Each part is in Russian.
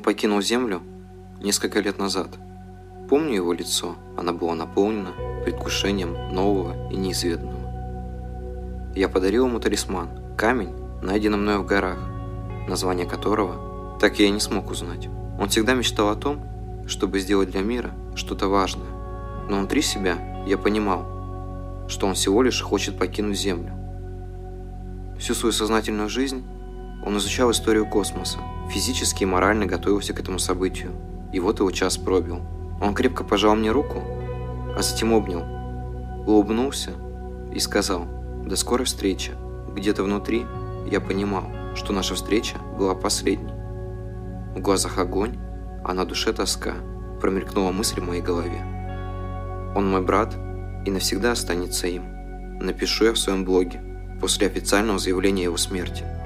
Он покинул Землю несколько лет назад. Помню его лицо, оно было наполнено предвкушением нового и неизведанного. Я подарил ему талисман, камень, найденный мною в горах, название которого так я и не смог узнать. Он всегда мечтал о том, чтобы сделать для мира что-то важное, но внутри себя я понимал, что он всего лишь хочет покинуть Землю. Всю свою сознательную жизнь он изучал историю космоса, физически и морально готовился к этому событию. И вот его час пробил. Он крепко пожал мне руку, а затем обнял, улыбнулся и сказал «До скорой встречи». Где-то внутри я понимал, что наша встреча была последней. В глазах огонь, а на душе тоска, промелькнула мысль в моей голове. Он мой брат и навсегда останется им. Напишу я в своем блоге после официального заявления его смерти –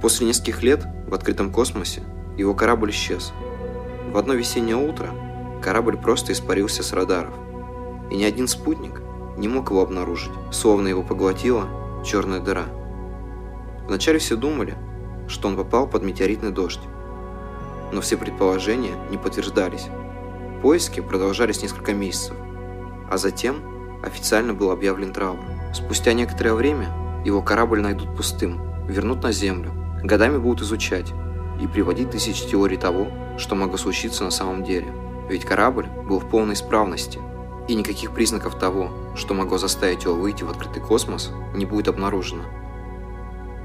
После нескольких лет в открытом космосе его корабль исчез. В одно весеннее утро корабль просто испарился с радаров, и ни один спутник не мог его обнаружить, словно его поглотила черная дыра. Вначале все думали, что он попал под метеоритный дождь, но все предположения не подтверждались. Поиски продолжались несколько месяцев, а затем официально был объявлен траур. Спустя некоторое время его корабль найдут пустым, вернут на Землю, Годами будут изучать и приводить тысячи теорий того, что могло случиться на самом деле. Ведь корабль был в полной исправности, и никаких признаков того, что могло заставить его выйти в открытый космос, не будет обнаружено.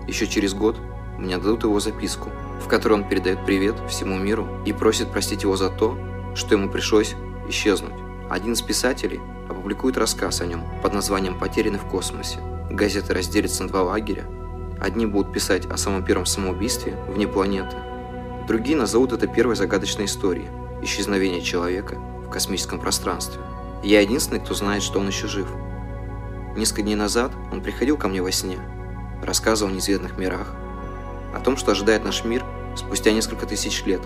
Еще через год мне дадут его записку, в которой он передает привет всему миру и просит простить его за то, что ему пришлось исчезнуть. Один из писателей опубликует рассказ о нем под названием «Потерянный в космосе». Газета разделится на два лагеря, Одни будут писать о самом первом самоубийстве вне планеты, другие назовут это первой загадочной историей – исчезновения человека в космическом пространстве. Я единственный, кто знает, что он еще жив. Несколько дней назад он приходил ко мне во сне, рассказывал о неизведанных мирах, о том, что ожидает наш мир спустя несколько тысяч лет,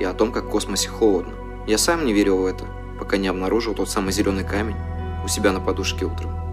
и о том, как в космосе холодно. Я сам не верил в это, пока не обнаружил тот самый зеленый камень у себя на подушке утром.